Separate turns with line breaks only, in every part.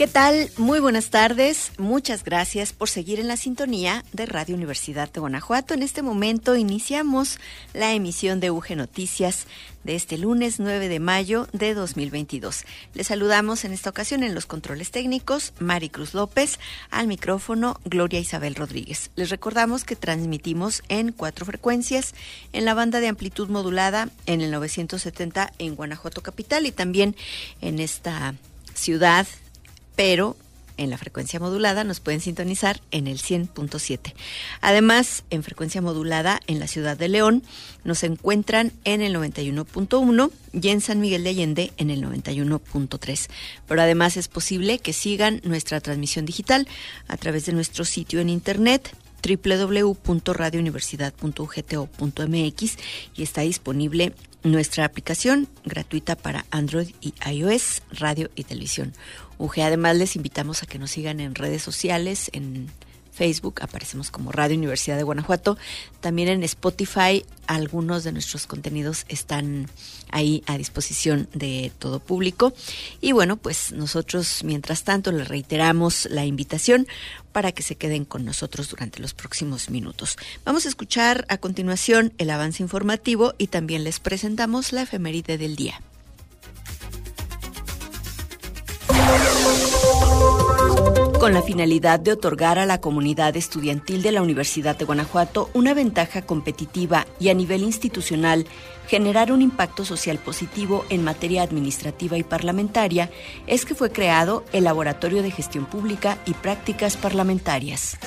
¿Qué tal? Muy buenas tardes. Muchas gracias por seguir en la sintonía de Radio Universidad de Guanajuato. En este momento iniciamos la emisión de UG Noticias de este lunes 9 de mayo de 2022. Les saludamos en esta ocasión en los controles técnicos Mari Cruz López, al micrófono Gloria Isabel Rodríguez. Les recordamos que transmitimos en cuatro frecuencias, en la banda de amplitud modulada en el 970 en Guanajuato Capital y también en esta ciudad pero en la frecuencia modulada nos pueden sintonizar en el 100.7. Además, en frecuencia modulada en la ciudad de León nos encuentran en el 91.1 y en San Miguel de Allende en el 91.3. Pero además es posible que sigan nuestra transmisión digital a través de nuestro sitio en internet www.radiouniversidad.ugto.mx y está disponible nuestra aplicación gratuita para Android y iOS, radio y televisión. UG. Además, les invitamos a que nos sigan en redes sociales, en Facebook, aparecemos como Radio Universidad de Guanajuato. También en Spotify, algunos de nuestros contenidos están ahí a disposición de todo público. Y bueno, pues nosotros, mientras tanto, les reiteramos la invitación para que se queden con nosotros durante los próximos minutos. Vamos a escuchar a continuación el avance informativo y también les presentamos la efeméride del día. Con la finalidad de otorgar a la comunidad estudiantil de la Universidad de Guanajuato una ventaja competitiva y a nivel institucional generar un impacto social positivo en materia administrativa y parlamentaria, es que fue creado el Laboratorio de Gestión Pública y Prácticas Parlamentarias.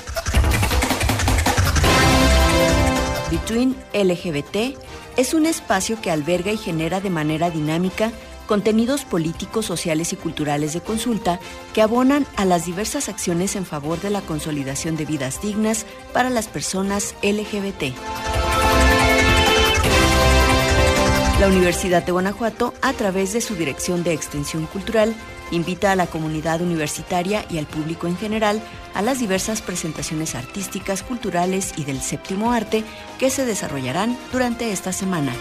Between LGBT es un espacio que alberga y genera de manera dinámica contenidos políticos, sociales y culturales de consulta que abonan a las diversas acciones en favor de la consolidación de vidas dignas para las personas LGBT. La Universidad de Guanajuato, a través de su Dirección de Extensión Cultural, invita a la comunidad universitaria y al público en general a las diversas presentaciones artísticas, culturales y del séptimo arte que se desarrollarán durante esta semana.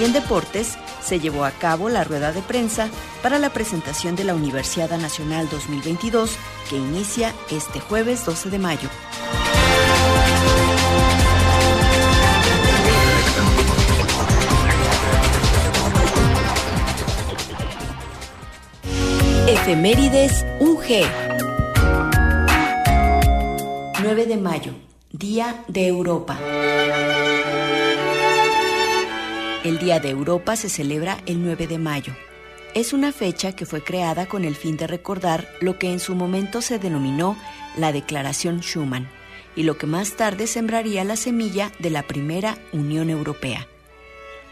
Y en deportes se llevó a cabo la rueda de prensa para la presentación de la Universidad Nacional 2022 que inicia este jueves 12 de mayo. Efemérides UG 9 de mayo, Día de Europa. El Día de Europa se celebra el 9 de mayo. Es una fecha que fue creada con el fin de recordar lo que en su momento se denominó la Declaración Schuman y lo que más tarde sembraría la semilla de la primera Unión Europea.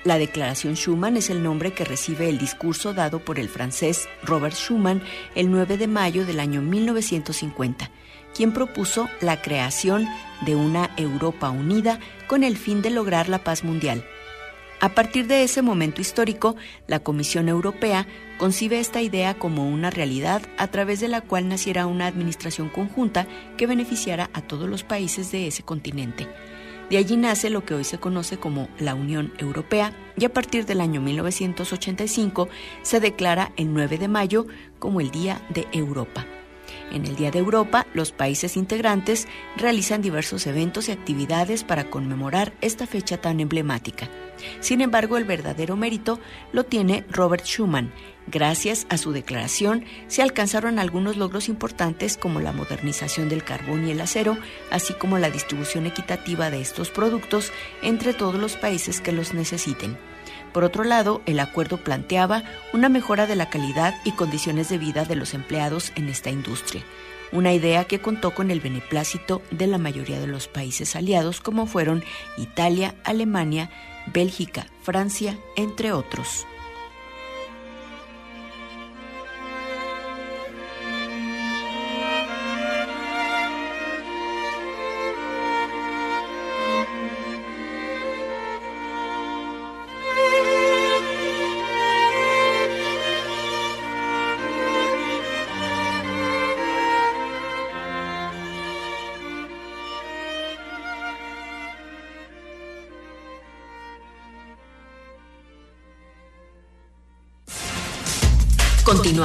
La Declaración Schuman es el nombre que recibe el discurso dado por el francés Robert Schuman el 9 de mayo del año 1950, quien propuso la creación de una Europa unida con el fin de lograr la paz mundial a partir de ese momento histórico, la Comisión Europea concibe esta idea como una realidad a través de la cual naciera una administración conjunta que beneficiara a todos los países de ese continente. De allí nace lo que hoy se conoce como la Unión Europea y a partir del año 1985 se declara el 9 de mayo como el Día de Europa. En el Día de Europa, los países integrantes realizan diversos eventos y actividades para conmemorar esta fecha tan emblemática. Sin embargo, el verdadero mérito lo tiene Robert Schuman. Gracias a su declaración se alcanzaron algunos logros importantes como la modernización del carbón y el acero, así como la distribución equitativa de estos productos entre todos los países que los necesiten. Por otro lado, el acuerdo planteaba una mejora de la calidad y condiciones de vida de los empleados en esta industria, una idea que contó con el beneplácito de la mayoría de los países aliados como fueron Italia, Alemania, Bélgica, Francia, entre otros.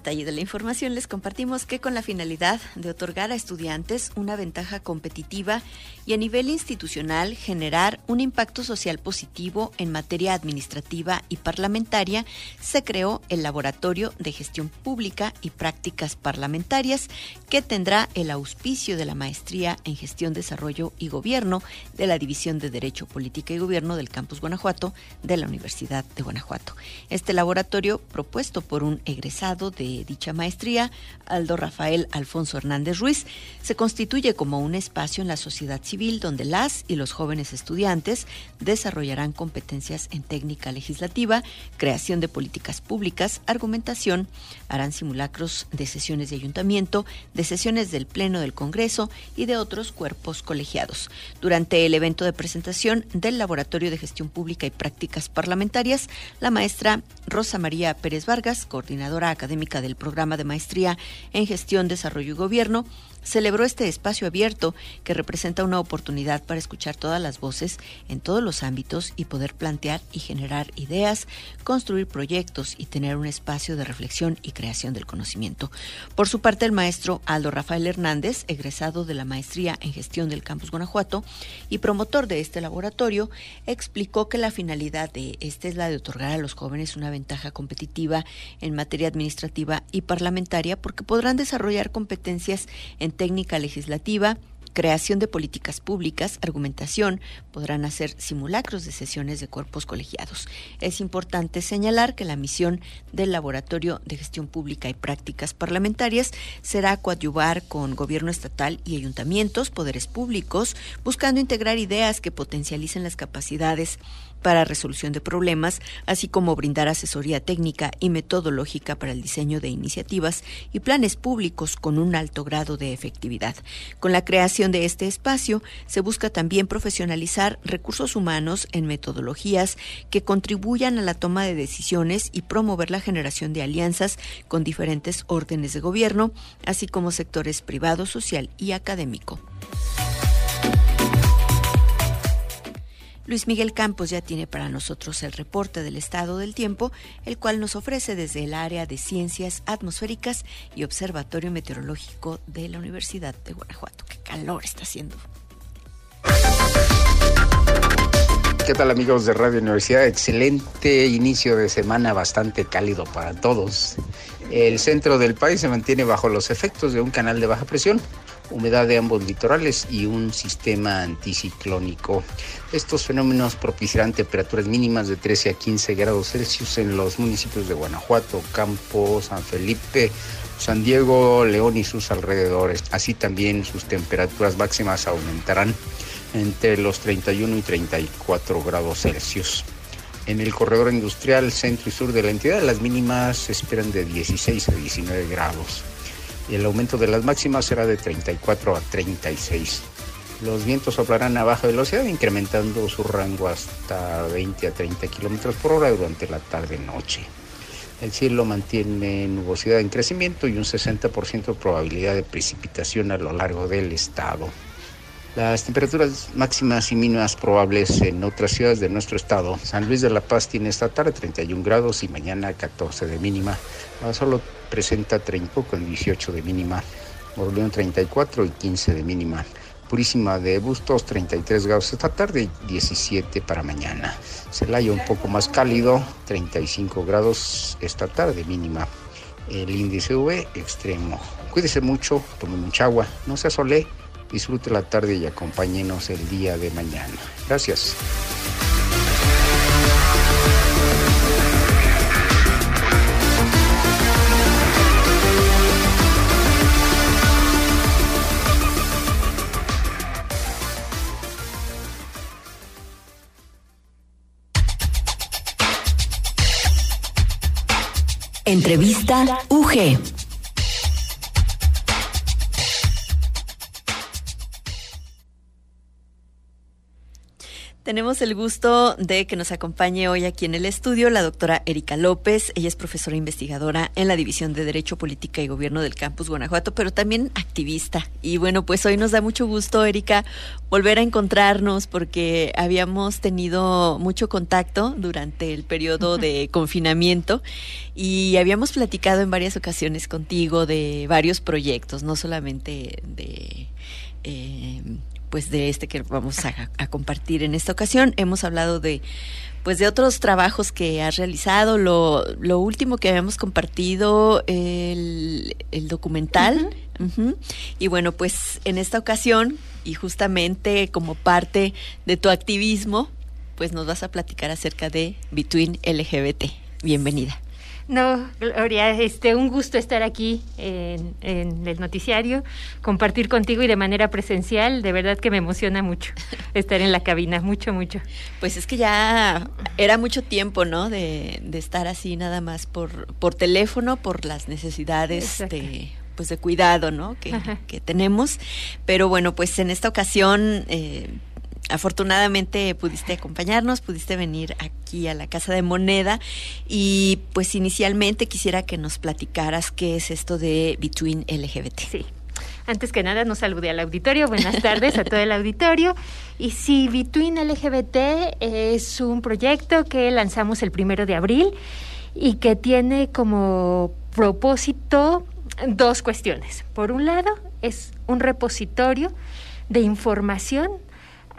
Detalle de la información les compartimos que con la finalidad de otorgar a estudiantes una ventaja competitiva y a nivel institucional generar un impacto social positivo en materia administrativa y parlamentaria, se creó el Laboratorio de Gestión Pública y Prácticas Parlamentarias que tendrá el auspicio de la Maestría en Gestión, Desarrollo y Gobierno de la División de Derecho, Política y Gobierno del Campus Guanajuato de la Universidad de Guanajuato. Este laboratorio, propuesto por un egresado de dicha maestría, Aldo Rafael Alfonso Hernández Ruiz, se constituye como un espacio en la sociedad civil donde las y los jóvenes estudiantes desarrollarán competencias en técnica legislativa, creación de políticas públicas, argumentación, harán simulacros de sesiones de ayuntamiento, de sesiones del Pleno del Congreso y de otros cuerpos colegiados. Durante el evento de presentación del Laboratorio de Gestión Pública y Prácticas Parlamentarias, la maestra Rosa María Pérez Vargas, coordinadora académica del programa de maestría en gestión, desarrollo y gobierno, celebró este espacio abierto que representa una oportunidad para escuchar todas las voces en todos los ámbitos y poder plantear y generar ideas, construir proyectos y tener un espacio de reflexión y creación del conocimiento. Por su parte, el maestro Aldo Rafael Hernández, egresado de la maestría en gestión del campus Guanajuato y promotor de este laboratorio, explicó que la finalidad de este es la de otorgar a los jóvenes una ventaja competitiva en materia administrativa y parlamentaria porque podrán desarrollar competencias en técnica legislativa, creación de políticas públicas, argumentación, podrán hacer simulacros de sesiones de cuerpos colegiados. Es importante señalar que la misión del Laboratorio de Gestión Pública y Prácticas Parlamentarias será coadyuvar con gobierno estatal y ayuntamientos, poderes públicos, buscando integrar ideas que potencialicen las capacidades para resolución de problemas, así como brindar asesoría técnica y metodológica para el diseño de iniciativas y planes públicos con un alto grado de efectividad. Con la creación de este espacio, se busca también profesionalizar recursos humanos en metodologías que contribuyan a la toma de decisiones y promover la generación de alianzas con diferentes órdenes de gobierno, así como sectores privado, social y académico. Luis Miguel Campos ya tiene para nosotros el reporte del estado del tiempo, el cual nos ofrece desde el área de ciencias atmosféricas y observatorio meteorológico de la Universidad de Guanajuato. Qué calor está haciendo.
¿Qué tal amigos de Radio Universidad? Excelente inicio de semana, bastante cálido para todos. El centro del país se mantiene bajo los efectos de un canal de baja presión humedad de ambos litorales y un sistema anticiclónico. Estos fenómenos propiciarán temperaturas mínimas de 13 a 15 grados Celsius en los municipios de Guanajuato, Campos, San Felipe, San Diego, León y sus alrededores. Así también sus temperaturas máximas aumentarán entre los 31 y 34 grados Celsius. En el corredor industrial centro y sur de la entidad, las mínimas se esperan de 16 a 19 grados el aumento de las máximas será de 34 a 36. Los vientos soplarán a baja velocidad, incrementando su rango hasta 20 a 30 kilómetros por hora durante la tarde-noche. El cielo mantiene nubosidad en crecimiento y un 60% de probabilidad de precipitación a lo largo del estado. Las temperaturas máximas y mínimas probables en otras ciudades de nuestro estado. San Luis de la Paz tiene esta tarde 31 grados y mañana 14 de mínima. Solo presenta 30 con 18 de mínima. Moroleón 34 y 15 de mínima. Purísima de Bustos 33 grados esta tarde y 17 para mañana. Celaya un poco más cálido, 35 grados esta tarde mínima. El índice V extremo. Cuídese mucho, tome mucha agua, no se asole Disfrute la tarde y acompáñenos el día de mañana. Gracias.
Entrevista UG. Tenemos el gusto de que nos acompañe hoy aquí en el estudio la doctora Erika López. Ella es profesora investigadora en la División de Derecho, Política y Gobierno del Campus Guanajuato, pero también activista. Y bueno, pues hoy nos da mucho gusto, Erika, volver a encontrarnos porque habíamos tenido mucho contacto durante el periodo de confinamiento y habíamos platicado en varias ocasiones contigo de varios proyectos, no solamente de... Eh, pues de este que vamos a, compartir en esta ocasión. Hemos hablado de pues de otros trabajos que has realizado. Lo, lo último que habíamos compartido, el, el documental. Y bueno, pues en esta ocasión, y justamente como parte de tu activismo, pues nos vas a platicar acerca de Between LGBT. Bienvenida.
No, Gloria, este, un gusto estar aquí en, el noticiario, compartir contigo y de manera presencial. De verdad que me emociona mucho estar en la cabina, mucho, mucho.
Pues es que ya era mucho tiempo, ¿no? De, estar así nada más por, por teléfono, por las necesidades de pues de cuidado, ¿no? Que, que, tenemos. Pero bueno, pues en esta ocasión eh, afortunadamente pudiste acompañarnos, pudiste venir aquí a la Casa de Moneda y pues inicialmente quisiera que nos platicaras qué es esto de Between LGBT.
Sí. Antes que nada, nos saludé al auditorio. Buenas tardes a todo el auditorio. Y sí, Between LGBT es un proyecto que lanzamos el primero de abril y que tiene como propósito dos cuestiones. Por un lado, es un repositorio de información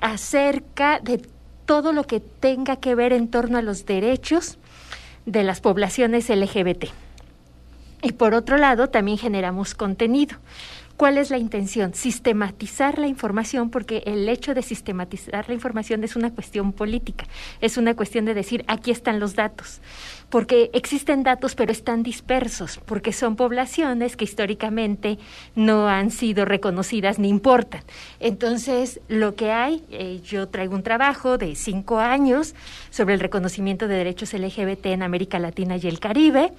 acerca de todo lo que tenga que ver en torno a los derechos de las poblaciones LGBT. Y por otro lado, también generamos contenido. ¿Cuál es la intención? Sistematizar la información, porque el hecho de sistematizar la información es una cuestión política, es una cuestión de decir, aquí están los datos, porque existen datos pero están dispersos, porque son poblaciones que históricamente no han sido reconocidas ni importan. Entonces, lo que hay, eh, yo traigo un trabajo de cinco años sobre el reconocimiento de derechos LGBT en América Latina y el Caribe,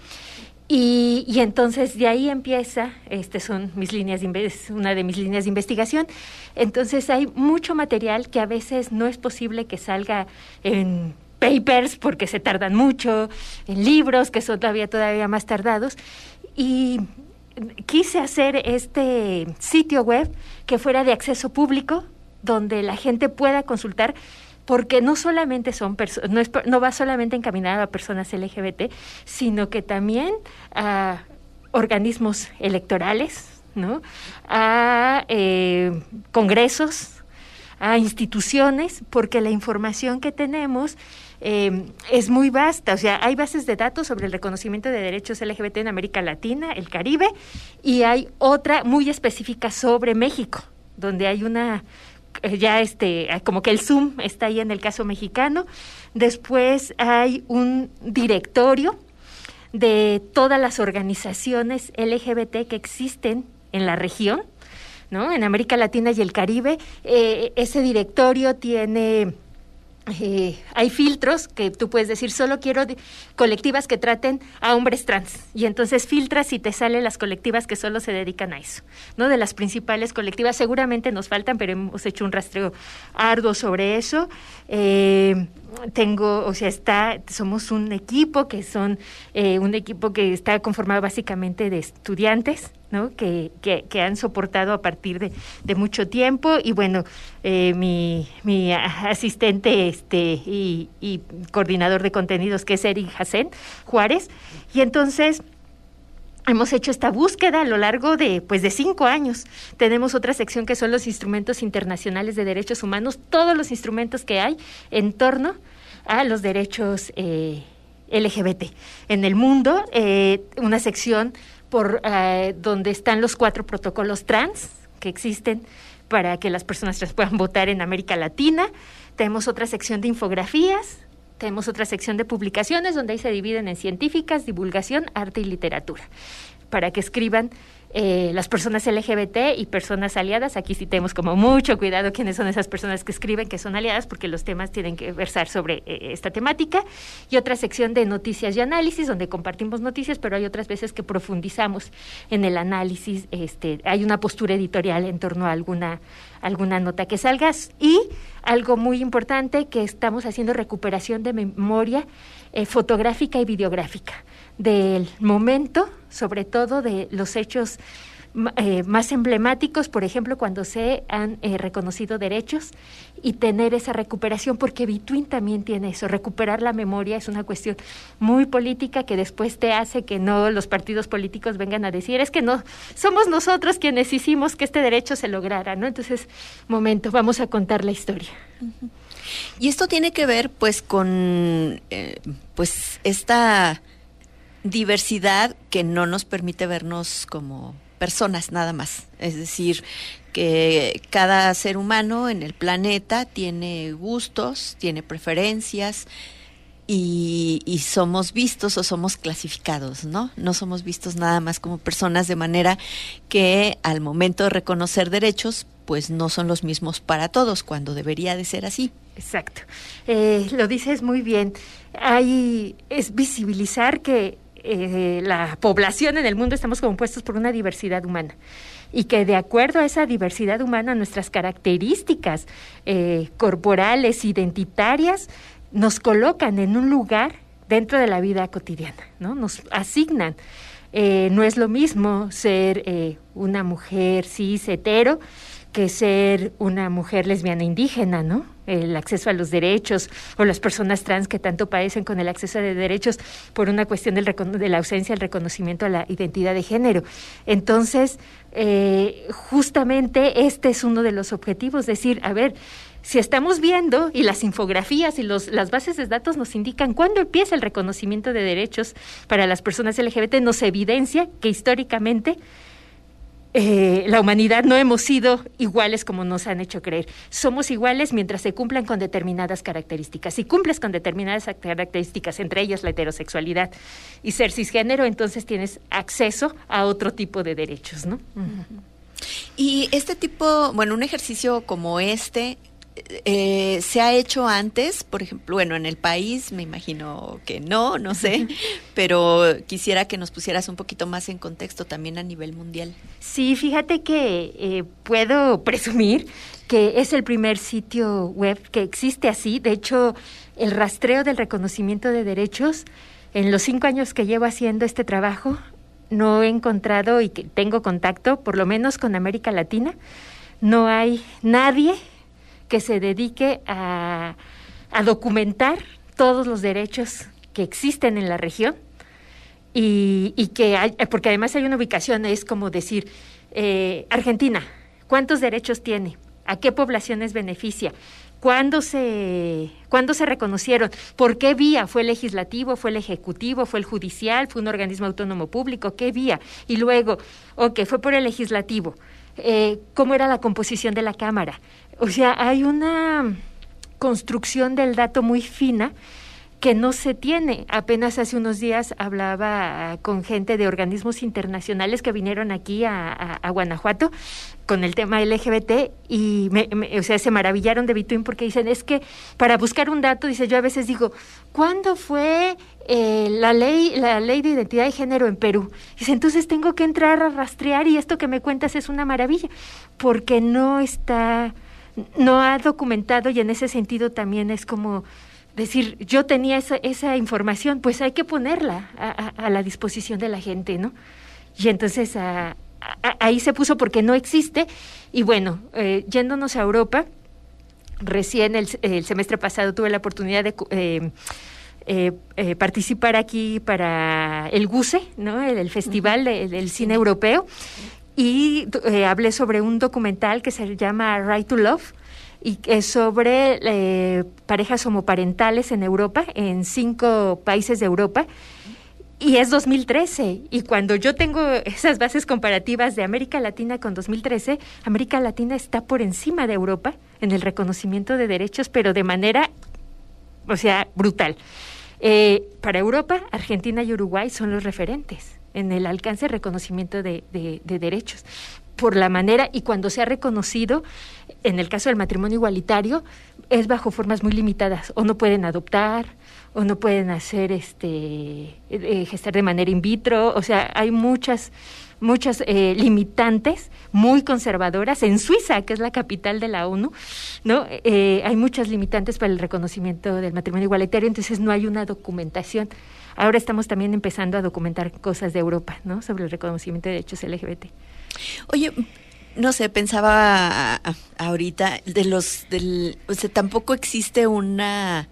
y, entonces de ahí empieza, este son mis líneas de, una de mis líneas de investigación. Entonces hay mucho material que a veces no es posible que salga en papers porque se tardan mucho, libros que son todavía todavía más tardados. Y quise hacer este sitio web que fuera de acceso público donde la gente pueda consultar porque no solamente son no, no va solamente encaminado a personas LGBT, sino que también a organismos electorales, a eh, congresos, a instituciones, porque la información que tenemos eh, es muy vasta. O sea, hay bases de datos sobre el reconocimiento de derechos LGBT en América Latina, el Caribe, y hay otra muy específica sobre México, donde hay una eh, ya este, como que el Zoom está ahí en el caso mexicano. Después hay un directorio de todas las organizaciones LGBT que existen en la región, ¿no? En América Latina y el Caribe. Eh, ese directorio tiene eh, hay filtros que tú puedes decir, solo quiero colectivas que traten a hombres trans. Y entonces filtras y te salen las colectivas que solo se dedican a eso. ¿no? De las principales colectivas, seguramente nos faltan, pero hemos hecho un rastreo arduo sobre eso. Eh, tengo, o sea, está, somos un equipo que son eh, un equipo que está conformado básicamente de estudiantes, Que, han soportado a partir de, mucho tiempo y bueno, eh, mi, asistente este y, y coordinador de contenidos que es Eric Hassen Juárez y entonces Hemos hecho esta búsqueda a lo largo de, pues, de cinco años. Tenemos otra sección que son los instrumentos internacionales de derechos humanos, todos los instrumentos que hay en torno a los derechos eh, LGBT en el mundo. Eh, una sección por eh, donde están los cuatro protocolos trans que existen para que las personas trans puedan votar en América Latina. Tenemos otra sección de infografías, tenemos otra sección de publicaciones donde ahí se dividen en científicas, divulgación, arte y literatura, para que escriban eh, las personas LGBT y personas aliadas. Aquí sí tenemos como mucho cuidado quiénes son esas personas que escriben que son aliadas, porque los temas tienen que versar sobre eh, esta temática. Y otra sección de noticias y análisis, donde compartimos noticias, pero hay otras veces que profundizamos en el análisis. Este, hay una postura editorial en torno a alguna, alguna nota que salgas. Y algo muy importante, que estamos haciendo recuperación de memoria eh, fotográfica y videográfica del momento, sobre todo de los hechos eh, más emblemáticos, por ejemplo, cuando se han eh, reconocido derechos y tener esa recuperación, porque Between también tiene eso, recuperar la memoria es una cuestión muy política que después te hace que no los partidos políticos vengan a decir, es que no, somos nosotros quienes hicimos que este derecho se lograra, ¿no? Entonces, momento, vamos a contar la historia.
Y esto tiene que ver pues con eh, pues esta diversidad que no nos permite vernos como personas nada más. Es decir, que cada ser humano en el planeta tiene gustos, tiene preferencias y, somos vistos o somos clasificados, ¿no? No somos vistos nada más como personas de manera que al momento de reconocer derechos, pues no son los mismos para todos, cuando debería de ser así.
Exacto. Eh, lo dices muy bien. Hay, es visibilizar que eh, la población en el mundo estamos compuestos por una diversidad humana y que de acuerdo a esa diversidad humana, nuestras características eh, corporales, identitarias, nos colocan en un lugar dentro de la vida cotidiana, ¿no? Nos asignan. Eh, no es lo mismo ser una mujer cis hetero que ser una mujer lesbiana indígena, ¿no? El acceso a los derechos o las personas trans que tanto padecen con el acceso a derechos por una cuestión del de la ausencia del reconocimiento a la identidad de género. Entonces, eh, justamente este es uno de los objetivos, decir, a ver, si estamos viendo y las infografías y los, las bases de datos nos indican cuándo empieza el reconocimiento de derechos para las personas LGBT, nos evidencia que históricamente eh, la humanidad no hemos sido iguales como nos han hecho creer. Somos iguales mientras se cumplan con determinadas características. Si cumples con determinadas características, entre ellas la heterosexualidad y ser cisgénero, entonces tienes acceso a otro tipo de derechos, ¿no?
Y este tipo, bueno, un ejercicio como este, eh, se ha hecho antes, por ejemplo, bueno, en el país me imagino que no, no sé, pero quisiera que nos pusieras un poquito más en contexto también a nivel mundial.
Sí, fíjate que eh, puedo presumir que es el primer sitio web que existe así. De hecho, el rastreo del reconocimiento de derechos, en los cinco años que llevo haciendo este trabajo, no he encontrado y que tengo contacto, por lo menos con América Latina, no hay nadie que se dedique a, documentar todos los derechos que existen en la región y, que hay, porque además hay una ubicación, es como decir, eh, Argentina, ¿cuántos derechos tiene? ¿A qué poblaciones beneficia? ¿Cuándo se, ¿Cuándo se reconocieron? ¿Por qué vía? ¿Fue el legislativo? ¿Fue el ejecutivo? ¿Fue el judicial? ¿Fue un organismo autónomo público? ¿Qué vía? Y luego, ok, fue por el legislativo. Eh, ¿Cómo era la composición de la Cámara? O sea, hay una construcción del dato muy fina que no se tiene. Apenas hace unos días hablaba con gente de organismos internacionales que vinieron aquí a, Guanajuato con el tema LGBT y me, o sea, se maravillaron de Bitwin porque dicen, es que para buscar un dato, dice, yo a veces digo, ¿cuándo fue eh, la ley la ley de identidad de género en Perú? Dice, entonces tengo que entrar a rastrear y esto que me cuentas es una maravilla, porque no está no ha documentado y en ese sentido también es como decir, yo tenía esa, esa información, pues hay que ponerla a, la disposición de la gente, ¿no? Y entonces ahí se puso porque no existe. Y bueno, eh, yéndonos a Europa, recién el, semestre pasado tuve la oportunidad de eh, eh, participar aquí para el GUSE, ¿no? el, Festival del Cine Europeo, y eh, hablé sobre un documental que se llama Right to Love y es sobre eh, parejas homoparentales en Europa, en cinco países de Europa. Y es 2013. Y cuando yo tengo esas bases comparativas de América Latina con 2013, América Latina está por encima de Europa en el reconocimiento de derechos, pero de manera, o sea, brutal. Eh, para Europa, Argentina y Uruguay son los referentes en el alcance reconocimiento de, de derechos por la manera y cuando se ha reconocido, en el caso del matrimonio igualitario, es bajo formas muy limitadas, o no pueden adoptar, o no pueden hacer este eh, gestar de manera in vitro, o sea, hay muchas muchas eh, limitantes muy conservadoras en Suiza, que es la capital de la ONU, no eh, hay muchas limitantes para el reconocimiento del matrimonio igualitario, entonces no hay una documentación. Ahora estamos también empezando a documentar cosas de Europa, ¿no? Sobre el reconocimiento de derechos LGBT.
Oye, no sé, pensaba ahorita de los del, o sea, tampoco existe una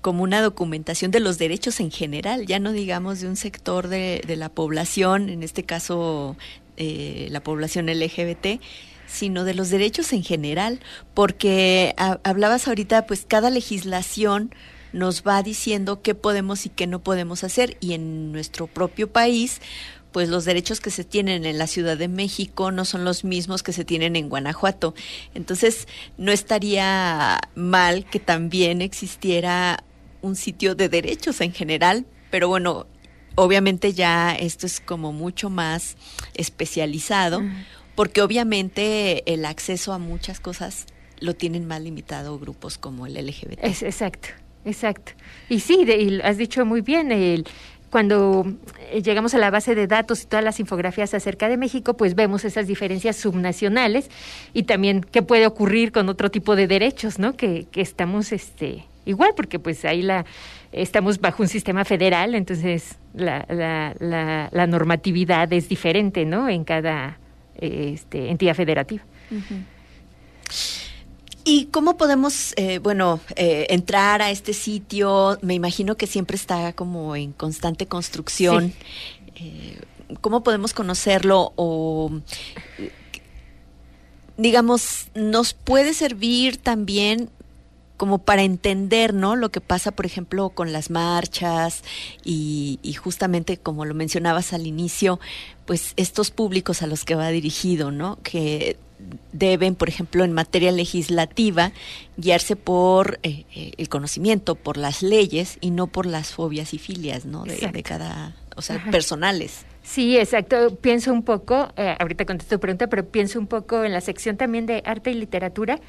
como una documentación de los derechos en general, ya no digamos de un sector de, de la población, en este caso eh, la población LGBT, sino de los derechos en general, porque hablabas ahorita, pues cada legislación nos va diciendo qué podemos y qué no podemos hacer, y en nuestro propio país, pues los derechos que se tienen en la Ciudad de México no son los mismos que se tienen en Guanajuato. Entonces, no estaría mal que también existiera un sitio de derechos en general, pero bueno, obviamente ya esto es como mucho más especializado, porque obviamente el acceso a muchas cosas lo tienen más limitado grupos como el LGBT.
Es, exacto, exacto. Y sí, y has dicho muy bien, el, cuando eh, llegamos a la base de datos y todas las infografías acerca de México, pues vemos esas diferencias subnacionales y también qué puede ocurrir con otro tipo de derechos, ¿no? Que, que estamos este, igual, porque pues ahí la estamos bajo un sistema federal, entonces la, la, la, normatividad es diferente, ¿no? En cada este, entidad federativa.
¿Y cómo podemos, eh, bueno, eh, entrar a este sitio? Me imagino que siempre está como en constante construcción. Eh, ¿Cómo podemos conocerlo o, digamos, nos puede servir también como para entender, ¿no? Lo que pasa, por ejemplo, con las marchas y, justamente como lo mencionabas al inicio, pues estos públicos a los que va dirigido, ¿no? Que deben, por ejemplo, en materia legislativa, guiarse por eh, eh, el conocimiento, por las leyes y no por las fobias y filias, ¿no? De, cada, o sea, personales.
Sí, exacto. Pienso un poco, eh, ahorita contesto tu pregunta, pero pienso un poco en la sección también de arte y literatura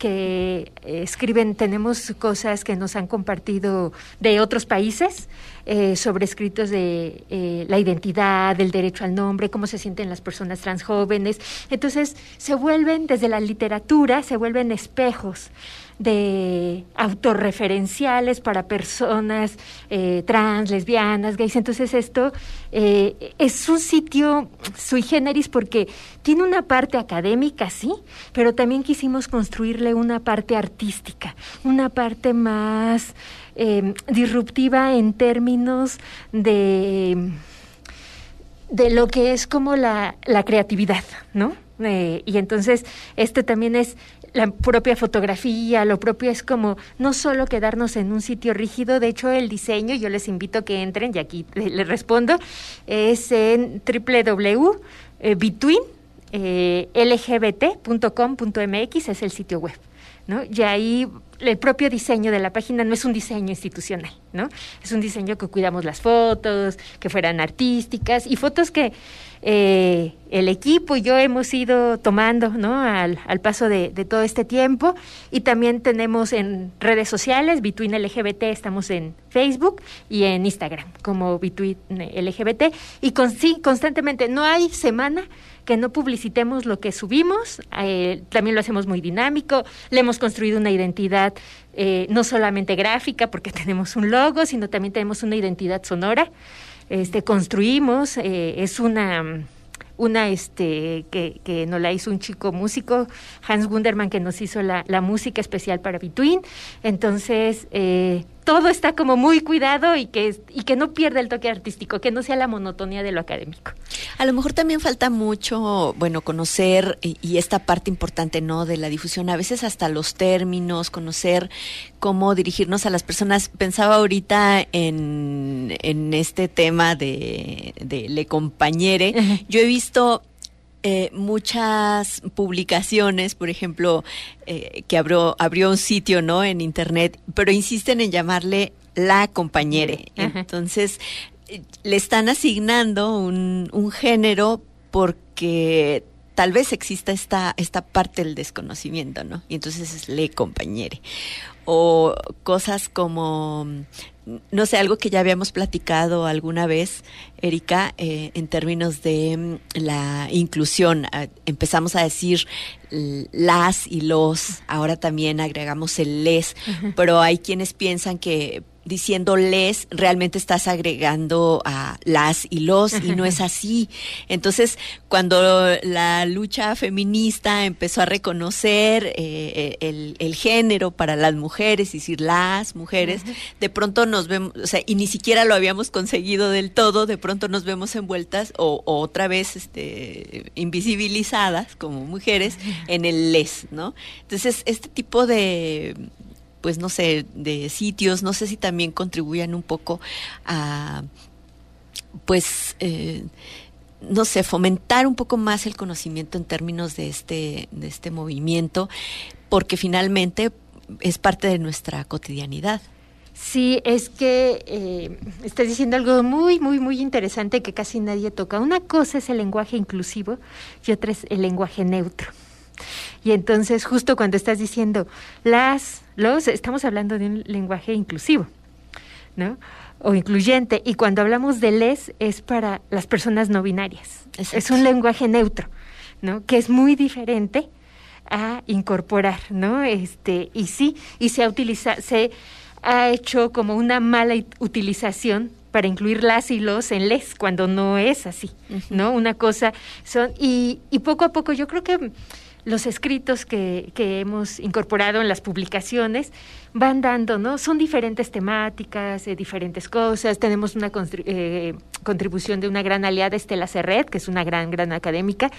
que eh, escriben, tenemos cosas que nos han compartido de otros países eh, sobre escritos de eh, la identidad, del derecho al nombre, cómo se sienten las personas trans jóvenes. Entonces, se vuelven, desde la literatura, se vuelven espejos de autorreferenciales para personas eh, trans, lesbianas, gays. Entonces esto eh, es un sitio sui generis porque tiene una parte académica, sí, pero también quisimos construirle una parte artística, una parte más eh, disruptiva en términos de de lo que es como la, la creatividad, ¿no? y entonces este también es la propia fotografía, lo propio es como no solo quedarnos en un sitio rígido, de hecho el diseño, yo les invito a que entren y aquí les respondo, es en www.between.lgbt.com.mx, es el sitio web. ¿No? Y ahí el propio diseño de la página no es un diseño institucional, ¿no? Es un diseño que cuidamos las fotos, que fueran artísticas y fotos que eh, el equipo y yo hemos ido tomando ¿no? al, al paso de, de, todo este tiempo y también tenemos en redes sociales, Between LGBT, estamos en Facebook y en Instagram como Between LGBT y con, sí, constantemente, no hay semana que no publicitemos lo que subimos, eh, también lo hacemos muy dinámico, le hemos construido una identidad eh, no solamente gráfica porque tenemos un logo, sino también tenemos una identidad sonora este, construimos, eh, es una una este que, que nos la hizo un chico músico, Hans Gunderman, que nos hizo la, la música especial para Between. Entonces, eh, todo está como muy cuidado y que, y que no pierda el toque artístico, que no sea la monotonía de lo académico.
A lo mejor también falta mucho, bueno, conocer y, esta parte importante, ¿no? De la difusión, a veces hasta los términos, conocer cómo dirigirnos a las personas. Pensaba ahorita en, en este tema de, de Le Compañere. Yo he visto eh, muchas publicaciones, por ejemplo, eh, que abrió, abrió un sitio ¿no? en internet, pero insisten en llamarle la compañere. Entonces, le están asignando un, un género porque tal vez exista esta, esta parte del desconocimiento, ¿no? Y entonces es le compañere. O cosas como, no sé, algo que ya habíamos platicado alguna vez, Erika, eh, en términos de mm, la inclusión. Ah, empezamos a decir las y los, ahora también agregamos el les, pero hay quienes piensan que diciendo les, realmente estás agregando a las y los y no es así. Entonces, cuando la lucha feminista empezó a reconocer eh, el, el, género para las mujeres, es decir, las mujeres, de pronto nos vemos, o sea, y ni siquiera lo habíamos conseguido del todo, de pronto nos vemos envueltas o, otra vez este, invisibilizadas como mujeres en el les, ¿no? Entonces, este tipo de pues no sé, de sitios, no sé si también contribuyan un poco a, pues, eh, no sé, fomentar un poco más el conocimiento en términos de este, de este movimiento, porque finalmente es parte de nuestra cotidianidad.
Sí, es que eh, estás diciendo algo muy, muy, muy interesante que casi nadie toca. Una cosa es el lenguaje inclusivo y otra es el lenguaje neutro. Y entonces, justo cuando estás diciendo las, los, estamos hablando de un lenguaje inclusivo, ¿no? O incluyente. Y cuando hablamos de les, es para las personas no binarias. Es un lenguaje neutro, ¿no? Que es muy diferente a incorporar, ¿no? Este, y sí, y se ha se ha hecho como una mala utilización para incluir las y los en les cuando no es así, ¿no? Una cosa son y, y poco a poco yo creo que los escritos que, que, hemos incorporado en las publicaciones van dando, ¿no? Son diferentes temáticas, eh, diferentes cosas. Tenemos una eh, contribución de una gran aliada, Estela Serret, que es una gran, gran académica,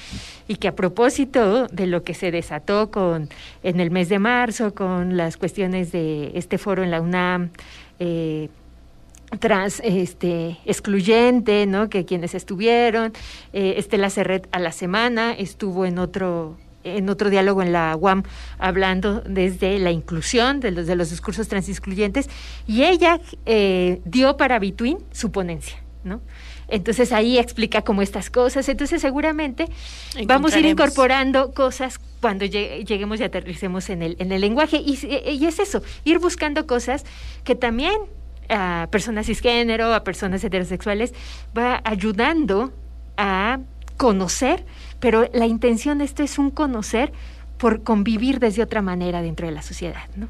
y que a propósito de lo que se desató con, en el mes de marzo, con las cuestiones de este foro en la UNAM, eh, trans este excluyente no que quienes estuvieron eh, Estela Serret a la semana estuvo en otro en otro diálogo en la UAM hablando desde la inclusión de los, de los discursos transexcluyentes y ella eh, dio para Between su ponencia, ¿no? Entonces ahí explica como estas cosas. Entonces seguramente vamos a ir incorporando cosas cuando lleguemos y aterricemos en el, en el lenguaje. Y, y es eso, ir buscando cosas que también a personas cisgénero, a personas heterosexuales, va ayudando a conocer pero la intención de esto es un conocer por convivir desde otra manera dentro de la sociedad, ¿no?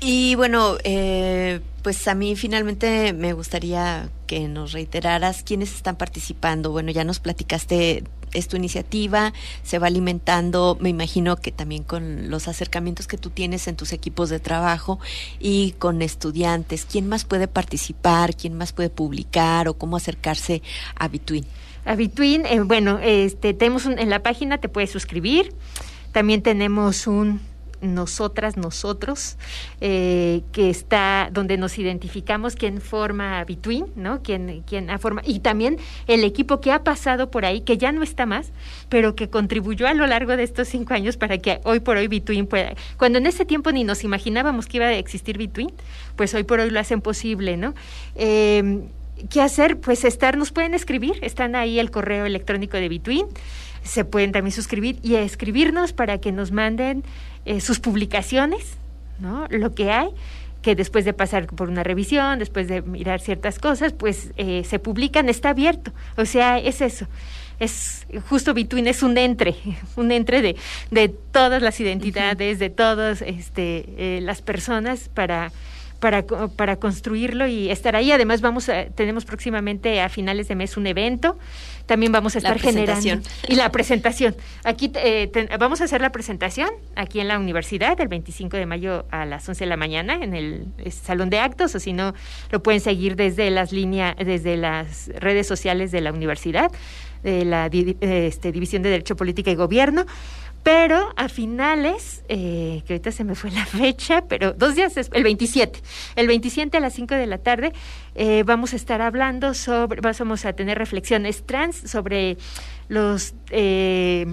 Y bueno, eh, pues a mí finalmente me gustaría que nos reiteraras quiénes están participando. Bueno, ya nos platicaste es tu iniciativa, se va alimentando, me imagino que también con los acercamientos que tú tienes en tus equipos de trabajo y con estudiantes. ¿Quién más puede participar? ¿Quién más puede publicar o cómo acercarse a Between?
A Between, eh, bueno, este, tenemos en la página, te puedes suscribir. También tenemos un nosotras, nosotros, eh, que está donde nos identificamos quién forma Between, ¿no? Quién, quién ha forma y también el equipo que ha pasado por ahí, que ya no está más, pero que contribuyó a lo largo de estos cinco años para que hoy por hoy Between pueda, cuando en ese tiempo ni nos imaginábamos que iba a existir Between, pues hoy por hoy lo hacen posible, ¿no? Eh, ¿Qué hacer? Pues estar, nos pueden escribir, están ahí el correo electrónico de Between, se pueden también suscribir y escribirnos para que nos manden eh, sus publicaciones, ¿no? Lo que hay que después de pasar por una revisión, después de mirar ciertas cosas, pues eh, se publican, está abierto. O sea, es eso. Es justo Between es un entre, un entre de, de todas las identidades, de todas este, eh, las personas para para, para construirlo y estar ahí. Además, vamos a, tenemos próximamente a finales de mes un evento. También vamos a estar generando. Y la presentación. Aquí eh, vamos a hacer la presentación aquí en la universidad el 25 de mayo a las 11 de la mañana en el salón de actos, o si no, lo pueden seguir desde las líneas, desde las redes sociales de la universidad, de la este, División de Derecho, Política y Gobierno pero a finales, eh, que ahorita se me fue la fecha, pero dos días después, el 27, el 27 a las 5 de la tarde, eh, vamos a estar hablando sobre, vamos a tener reflexiones trans sobre los... Eh,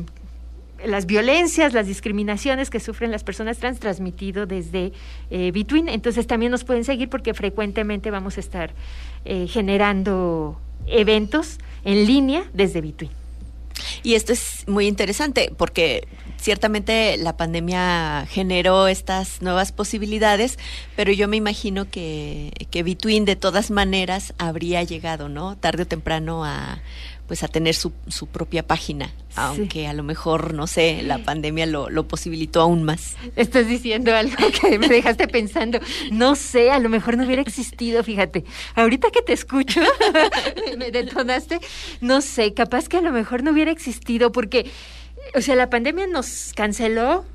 las violencias, las discriminaciones que sufren las personas trans transmitido desde eh, Between. Entonces también nos pueden seguir porque frecuentemente vamos a estar eh, generando eventos en línea desde Between.
Y esto es muy interesante porque ciertamente la pandemia generó estas nuevas posibilidades, pero yo me imagino que, que Between de todas maneras habría llegado, ¿no? Tarde o temprano a pues a tener su, su propia página, aunque a lo mejor, no sé, la pandemia lo, lo posibilitó aún más.
Estás diciendo algo que me dejaste pensando. No sé, a lo mejor no hubiera existido, fíjate. Ahorita que te escucho, me detonaste. No sé, capaz que a lo mejor no hubiera existido porque, o sea, la pandemia nos canceló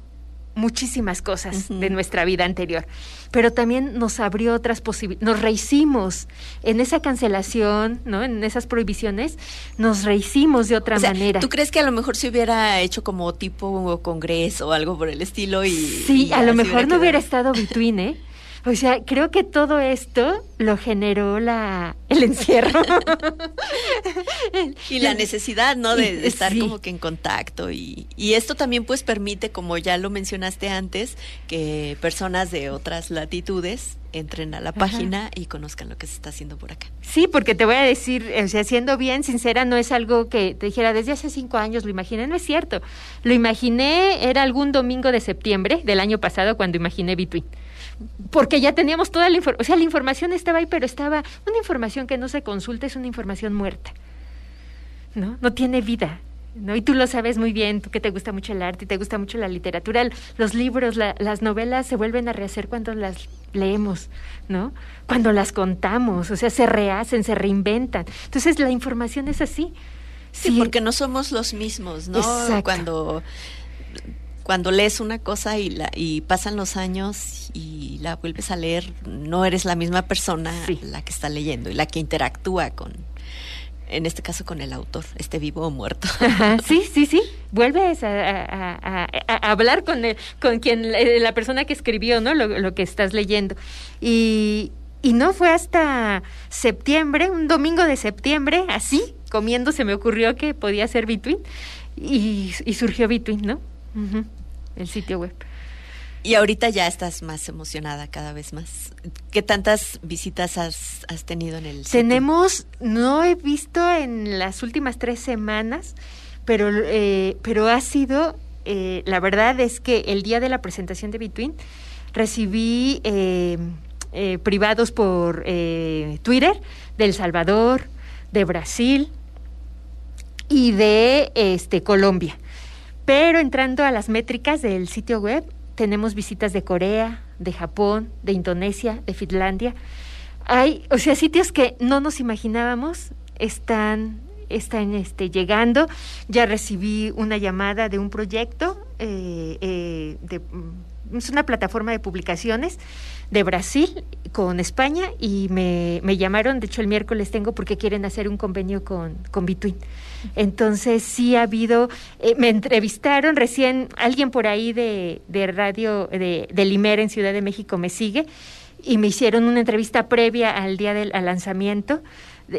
muchísimas cosas de nuestra vida anterior, pero también nos abrió otras posibilidades, nos rehicimos en esa cancelación, ¿no? En esas prohibiciones, nos rehicimos de otra manera.
¿Tú crees que a lo mejor se hubiera hecho como tipo congreso o algo por el estilo y
Sí, a lo mejor no hubiera estado between, ¿eh? O sea, creo que todo esto lo generó la el encierro.
y la necesidad, ¿no? De, estar como que en contacto. Y, y esto también pues permite, como ya lo mencionaste antes, que personas de otras latitudes entren a la página y conozcan lo que se está haciendo por acá.
Sí, porque te voy a decir, o sea, siendo bien sincera, no es algo que te dijera desde hace cinco años lo imaginé, no es cierto. Lo imaginé, era algún domingo de septiembre del año pasado cuando imaginé Between porque ya teníamos toda la información, o sea, la información estaba ahí, pero estaba una información que no se consulta es una información muerta. ¿No? No tiene vida. ¿no? Y tú lo sabes muy bien, tú que te gusta mucho el arte y te gusta mucho la literatura, los libros, las novelas se vuelven a rehacer cuando las leemos, ¿no? Cuando las contamos, o sea, se rehacen, se reinventan. Entonces la información es así.
Sí, porque no somos los mismos, ¿no? Cuando cuando lees una cosa y, la, y pasan los años y la vuelves a leer, no eres la misma persona la que está leyendo y la que interactúa con, en este caso con el autor, esté vivo o muerto.
sí, sí, sí. Vuelves a, hablar con, con quien, la persona que escribió, ¿no? Lo, lo que estás leyendo. Y, y no fue hasta septiembre, un domingo de septiembre, así, comiendo, se me ocurrió que podía ser Between. Y, y surgió Between, ¿no? El sitio web.
Y ahorita ya estás más emocionada cada vez más. ¿Qué tantas visitas has, has tenido en el
sitio? Tenemos, no he visto en las últimas tres semanas, pero, eh, pero ha sido, eh, la verdad es que el día de la presentación de Between recibí eh, privados por Twitter de El Salvador, de Brasil y de este Colombia. Pero entrando a las métricas del sitio web, tenemos visitas de Corea, de Japón, de Indonesia, de Finlandia. Hay, o sea, sitios que no nos imaginábamos están están este, llegando. Ya recibí una llamada de un proyecto, eh, eh, de, mm, es una plataforma de publicaciones de Brasil con España y me, me, llamaron, de hecho el miércoles tengo porque quieren hacer un convenio con, con Between. Entonces sí ha habido, eh, me entrevistaron recién, alguien por ahí de, de radio de, de Limer en Ciudad de México me sigue y me hicieron una entrevista previa al día del lanzamiento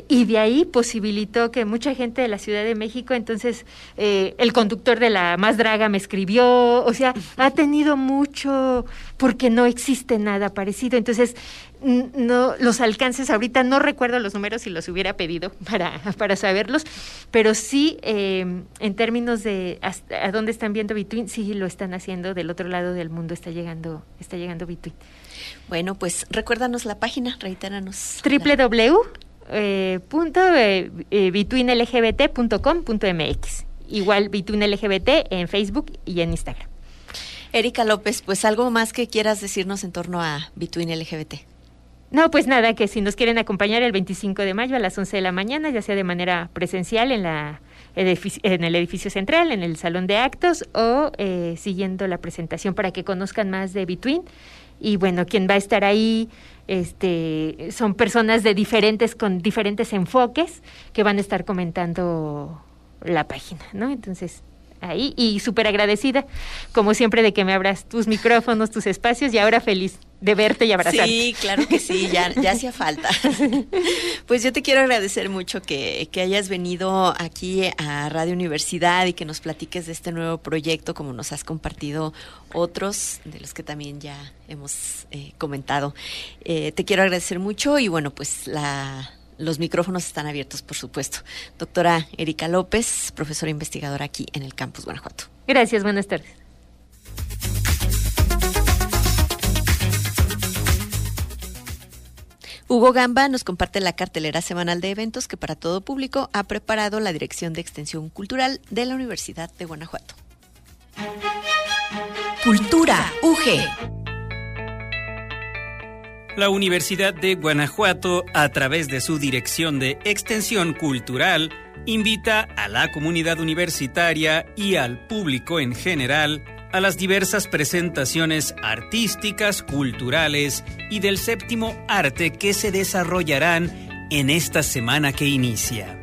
y de ahí posibilitó que mucha gente de la Ciudad de México, entonces eh, el conductor de la Más Draga me escribió, o sea, ha tenido mucho porque no existe nada parecido. Entonces, no los alcances ahorita, no recuerdo los números si los hubiera pedido para, para saberlos, pero sí eh, en términos de a dónde están viendo Between, sí lo están haciendo del otro lado del mundo, está llegando, está llegando.
Bueno, pues recuérdanos la página, reitéranos.
www eh, punto eh, eh betweenlgbt.com.mx. Igual betweenlgbt en Facebook y en Instagram.
Erika López, pues algo más que quieras decirnos en torno a Between LGBT.
No, pues nada, que si nos quieren acompañar el 25 de mayo a las 11 de la mañana, ya sea de manera presencial en, la en el edificio central, en el salón de actos o eh, siguiendo la presentación para que conozcan más de Between. Y bueno, quien va a estar ahí este, son personas de diferentes, con diferentes enfoques que van a estar comentando la página, ¿no? Entonces, ahí, y súper agradecida, como siempre, de que me abras tus micrófonos, tus espacios, y ahora feliz de verte y abrazarte.
Sí, claro que sí, ya, ya hacía falta. Pues yo te quiero agradecer mucho que, que, hayas venido aquí a Radio Universidad y que nos platiques de este nuevo proyecto, como nos has compartido otros, de los que también ya hemos eh, comentado. Eh, te quiero agradecer mucho y bueno, pues la, los micrófonos están abiertos, por supuesto. Doctora Erika López, profesora investigadora aquí en el Campus Guanajuato.
Gracias, buenas tardes.
Hugo Gamba nos comparte la cartelera semanal de eventos que para todo público ha preparado la Dirección de Extensión Cultural de la Universidad de Guanajuato.
Cultura UG.
La Universidad de Guanajuato, a través de su Dirección de Extensión Cultural, invita a la comunidad universitaria y al público en general a las diversas presentaciones artísticas, culturales y del séptimo arte que se desarrollarán en esta semana que inicia.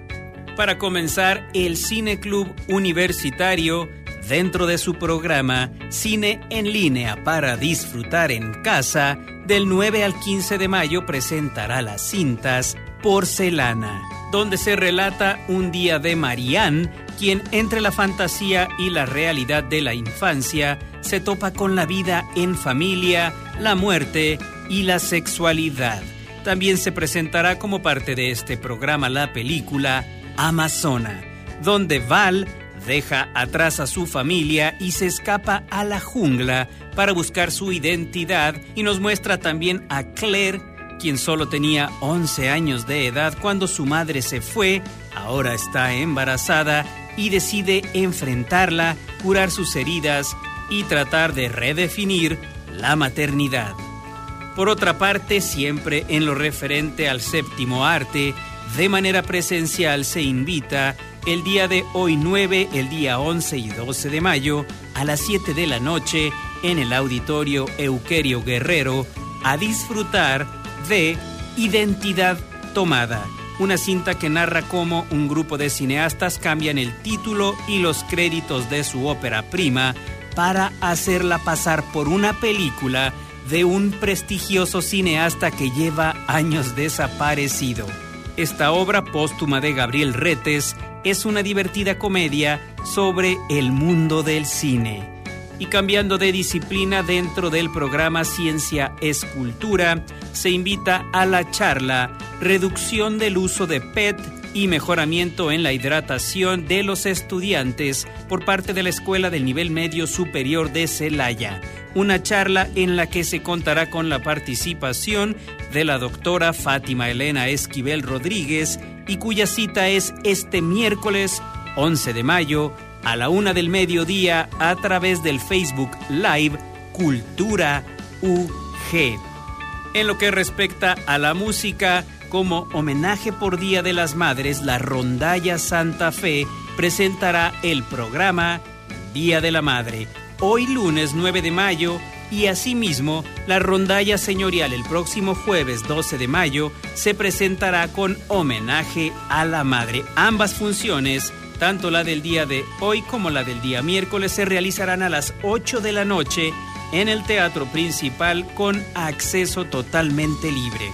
Para comenzar, el Cine Club Universitario, dentro de su programa Cine en línea para disfrutar en casa, del 9 al 15 de mayo presentará las cintas Porcelana, donde se relata un día de Marianne quien entre la fantasía y la realidad de la infancia se topa con la vida en familia, la muerte y la sexualidad. También se presentará como parte de este programa la película Amazona, donde Val deja atrás a su familia y se escapa a la jungla para buscar su identidad y nos muestra también a Claire, quien solo tenía 11 años de edad cuando su madre se fue, ahora está embarazada y decide enfrentarla, curar sus heridas y tratar de redefinir la maternidad. Por otra parte, siempre en lo referente al séptimo arte, de manera presencial se invita el día de hoy 9, el día 11 y 12 de mayo a las 7 de la noche en el auditorio Euquerio Guerrero a disfrutar de Identidad Tomada una cinta que narra cómo un grupo de cineastas cambian el título y los créditos de su ópera prima para hacerla pasar por una película de un prestigioso cineasta que lleva años desaparecido. Esta obra póstuma de Gabriel Retes es una divertida comedia sobre el mundo del cine y cambiando de disciplina dentro del programa Ciencia Escultura, se invita a la charla Reducción del uso de PET y mejoramiento en la hidratación de los estudiantes por parte de la Escuela del Nivel Medio Superior de Celaya. Una charla en la que se contará con la participación de la doctora Fátima Elena Esquivel Rodríguez y cuya cita es este miércoles 11 de mayo a la una del mediodía a través del Facebook Live Cultura UG. En lo que respecta a la música, como homenaje por Día de las Madres, la Rondalla Santa Fe presentará el programa Día de la Madre, hoy lunes 9 de mayo, y asimismo la Rondalla Señorial el próximo jueves 12 de mayo se presentará con homenaje a la Madre. Ambas funciones tanto la del día de hoy como la del día miércoles se realizarán a las 8 de la noche en el teatro principal con acceso totalmente libre.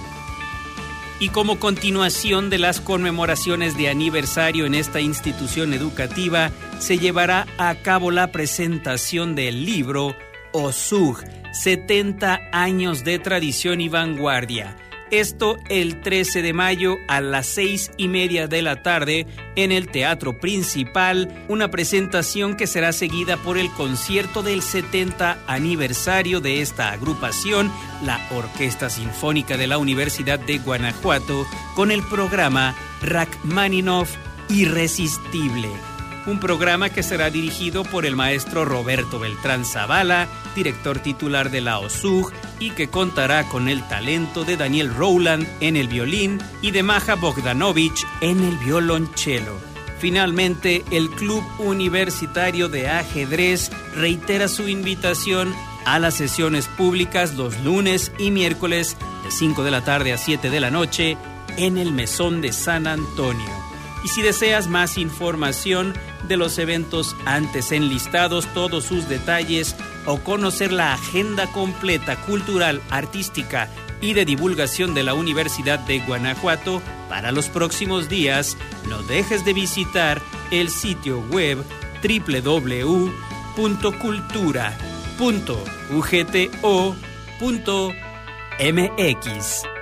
Y como continuación de las conmemoraciones de aniversario en esta institución educativa, se llevará a cabo la presentación del libro OSUG, 70 años de tradición y vanguardia esto el 13 de mayo a las seis y media de la tarde en el Teatro Principal, una presentación que será seguida por el concierto del 70 aniversario de esta agrupación, la Orquesta Sinfónica de la Universidad de Guanajuato, con el programa Rachmaninoff Irresistible un programa que será dirigido por el maestro Roberto Beltrán Zavala, director titular de la OSUG, y que contará con el talento de Daniel Rowland en el violín y de Maja Bogdanovich en el violonchelo. Finalmente, el Club Universitario de Ajedrez reitera su invitación a las sesiones públicas los lunes y miércoles de 5 de la tarde a 7 de la noche en el Mesón de San Antonio. Y si deseas más información de los eventos antes enlistados, todos sus detalles o conocer la agenda completa cultural, artística y de divulgación de la Universidad de Guanajuato para los próximos días, no dejes de visitar el sitio web www.cultura.ugto.mx.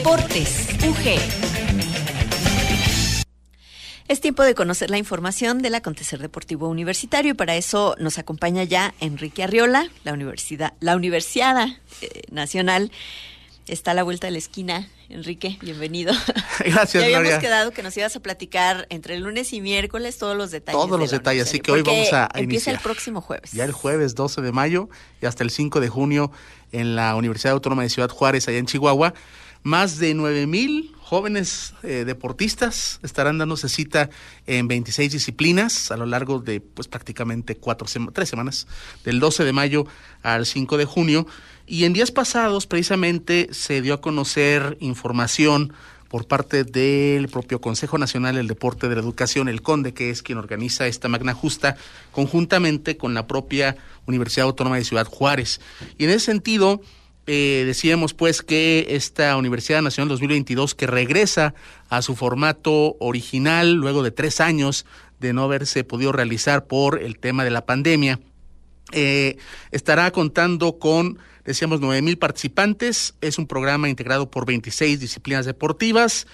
Deportes UG. Es tiempo de conocer la información del acontecer deportivo universitario y para eso nos acompaña ya Enrique Arriola, la Universidad, la Universidad eh, Nacional. Está a la vuelta de la esquina. Enrique, bienvenido.
Gracias,
ya habíamos quedado que nos ibas a platicar entre el lunes y miércoles todos los detalles.
Todos los detalles, así que hoy vamos a,
empieza el próximo jueves.
Ya el jueves 12 de mayo y hasta el 5 de junio en la Universidad Autónoma de Ciudad Juárez, allá en Chihuahua. Más de nueve mil jóvenes eh, deportistas estarán dándose cita en 26 disciplinas a lo largo de pues prácticamente cuatro tres semanas, del 12 de mayo al 5 de junio. Y en días pasados precisamente se dio a conocer información por parte del propio Consejo Nacional del Deporte de la Educación, el CONDE, que es quien organiza esta magna justa, conjuntamente con la propia Universidad Autónoma de Ciudad Juárez. Y en ese sentido, eh, decíamos pues que esta Universidad Nacional 2022 que regresa a su formato original luego de tres años de no haberse podido realizar por el tema de la pandemia, eh, estará contando con, decíamos, nueve mil participantes. Es un programa integrado por 26 disciplinas deportivas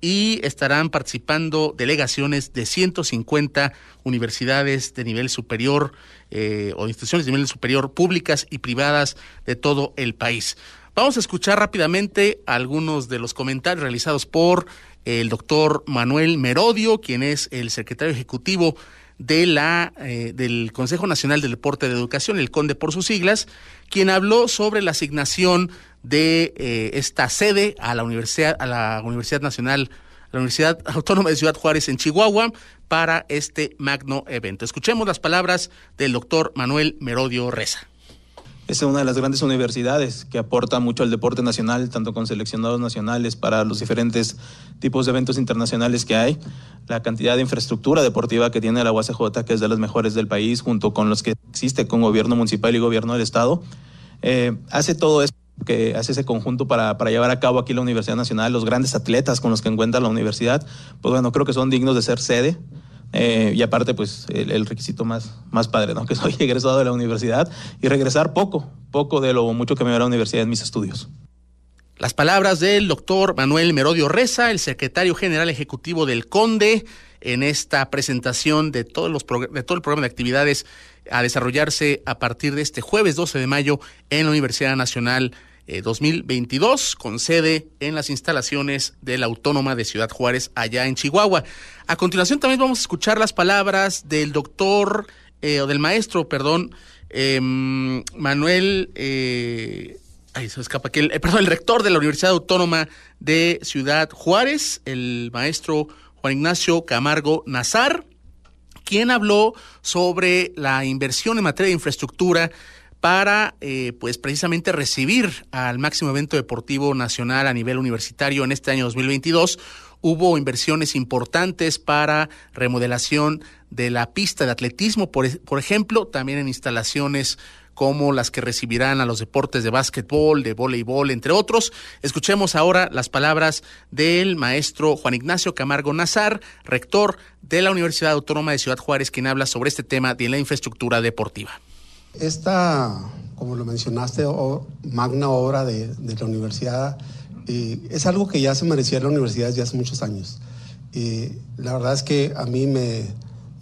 y estarán participando delegaciones de 150 universidades de nivel superior eh, o instituciones de nivel superior públicas y privadas de todo el país. Vamos a escuchar rápidamente algunos de los comentarios realizados por el doctor Manuel Merodio, quien es el secretario ejecutivo de la eh, del Consejo Nacional del Deporte de Educación, el CONDE por sus siglas, quien habló sobre la asignación de eh, esta sede a la Universidad, a la Universidad Nacional, la Universidad Autónoma de Ciudad Juárez en Chihuahua para este magno evento. Escuchemos las palabras del doctor Manuel Merodio Reza.
Es una de las grandes universidades que aporta mucho al deporte nacional, tanto con seleccionados nacionales para los diferentes tipos de eventos internacionales que hay. La cantidad de infraestructura deportiva que tiene la UACJ, que es de las mejores del país, junto con los que existe con gobierno municipal y gobierno del Estado, eh, hace todo esto que hace ese conjunto para, para, llevar a cabo aquí la Universidad Nacional, los grandes atletas con los que encuentra la universidad, pues bueno, creo que son dignos de ser sede. Eh, y aparte, pues el, requisito más, más padre, ¿no? Que soy egresado de la universidad y regresar poco, poco de lo mucho que me dio la universidad en mis estudios.
Las palabras del doctor Manuel Merodio Reza, el secretario general ejecutivo del CONDE, en esta presentación de, todos los de todo el programa de actividades a desarrollarse a partir de este jueves 12 de mayo en la Universidad Nacional 2022, eh, con sede en las instalaciones de la Autónoma de Ciudad Juárez, allá en Chihuahua. A continuación también vamos a escuchar las palabras del doctor, eh, o del maestro, perdón, em, Manuel, eh, se escapa que el, perdón, el rector de la Universidad Autónoma de Ciudad Juárez, el maestro Juan Ignacio Camargo Nazar, quien habló sobre la inversión en materia de infraestructura para eh, pues precisamente recibir al máximo evento deportivo nacional a nivel universitario en este año 2022. Hubo inversiones importantes para remodelación de la pista de atletismo, por, por ejemplo, también en instalaciones como las que recibirán a los deportes de básquetbol, de voleibol, entre otros. Escuchemos ahora las palabras del maestro Juan Ignacio Camargo Nazar, rector de la Universidad Autónoma de Ciudad Juárez, quien habla sobre este tema de la infraestructura deportiva.
Esta, como lo mencionaste, magna obra de, la universidad eh, es algo que ya se merecía la universidad desde hace muchos años. Eh, la verdad es que a mí me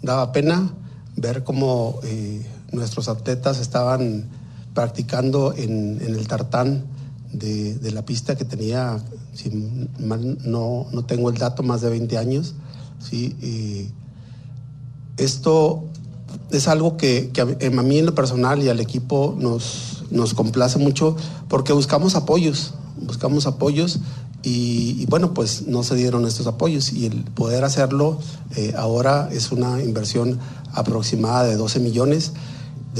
daba pena ver cómo eh, nuestros atletas estaban practicando en, el tartán de, la pista que tenía, si mal no, no tengo el dato, más de 20 años. ¿sí? esto es algo que, a mí en lo personal y al equipo nos, nos complace mucho porque buscamos apoyos, buscamos apoyos y, bueno, pues no se dieron estos apoyos y el poder hacerlo eh, ahora es una inversión aproximada de 12 millones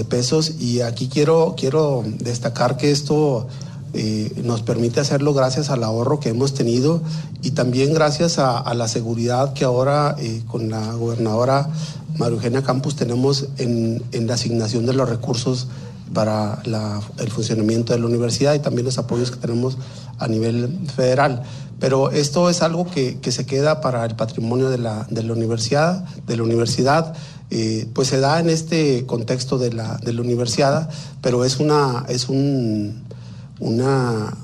pesos y aquí quiero, quiero destacar que esto eh, nos permite hacerlo gracias al ahorro que hemos tenido y también gracias a, la seguridad que ahora eh, con la gobernadora María Eugenia Campos tenemos en, la asignación de los recursos para el funcionamiento de la universidad y también los apoyos que tenemos a nivel federal. Pero esto es algo que, se queda para el patrimonio de la, universidad, de la universidad. Eh, pues se da en este contexto de la, de la universidad, pero es una, es un, una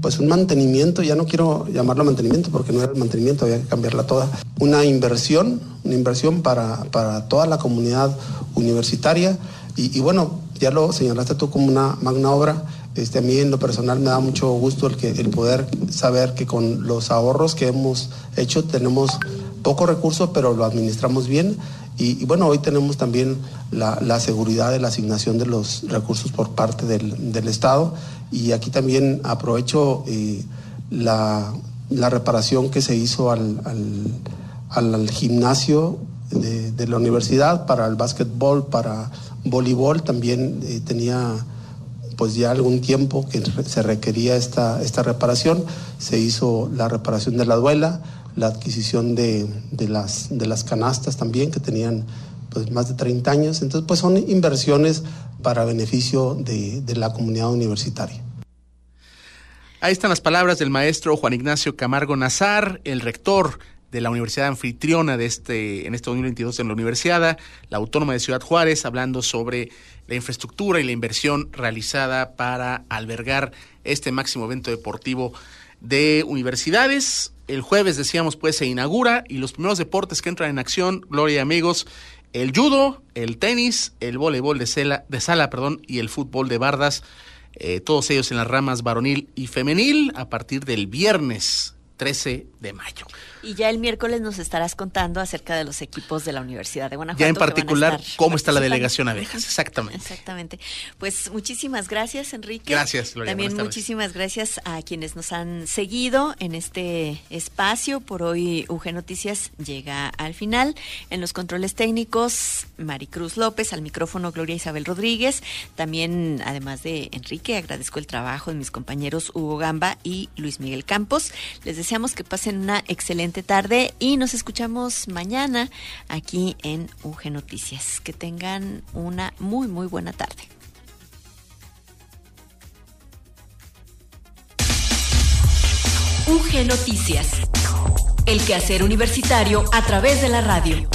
pues un mantenimiento, ya no quiero llamarlo mantenimiento porque no era el mantenimiento, había que cambiarla toda, una inversión, una inversión para, toda la comunidad universitaria. Y, bueno, ya lo señalaste tú como una magna obra, este, a mí en lo personal me da mucho gusto el, que, el poder saber que con los ahorros que hemos hecho tenemos poco recursos, pero lo administramos bien. Y, bueno, hoy tenemos también la, seguridad de la asignación de los recursos por parte del, Estado. Y aquí también aprovecho eh, la, reparación que se hizo al, gimnasio de, la universidad para el básquetbol, para voleibol, también eh, tenía pues ya algún tiempo que se requería esta, esta reparación, se hizo la reparación de la duela, la adquisición de, las, de las canastas también, que tenían pues, más de 30 años. Entonces, pues son inversiones para beneficio de, la comunidad universitaria.
Ahí están las palabras del maestro Juan Ignacio Camargo Nazar, el rector de la Universidad Anfitriona de este, en este 2022 en la Universidad, la Autónoma de Ciudad Juárez, hablando sobre la infraestructura y la inversión realizada para albergar este máximo evento deportivo de universidades. El jueves, decíamos, pues se inaugura y los primeros deportes que entran en acción, Gloria y amigos, el judo, el tenis, el voleibol de, sala, perdón, y el fútbol de bardas, eh, todos ellos en las ramas varonil y femenil a partir del viernes 13 de mayo.
Y ya el miércoles nos estarás contando acerca de los equipos de la Universidad de Guanajuato.
Ya en particular, cómo está la delegación abejas, exactamente.
Exactamente. Pues muchísimas gracias, Enrique.
Gracias, Gloria.
También muchísimas gracias a quienes nos han seguido en este espacio. Por hoy, UG Noticias llega al final. En los controles técnicos, Maricruz López, al micrófono Gloria Isabel Rodríguez. También, además de Enrique, agradezco el trabajo de mis compañeros Hugo Gamba y Luis Miguel Campos. Les deseamos que pasen una excelente tarde y nos escuchamos mañana aquí en UG Noticias. Que tengan una muy, muy buena tarde. UG Noticias. El quehacer universitario a través de la radio.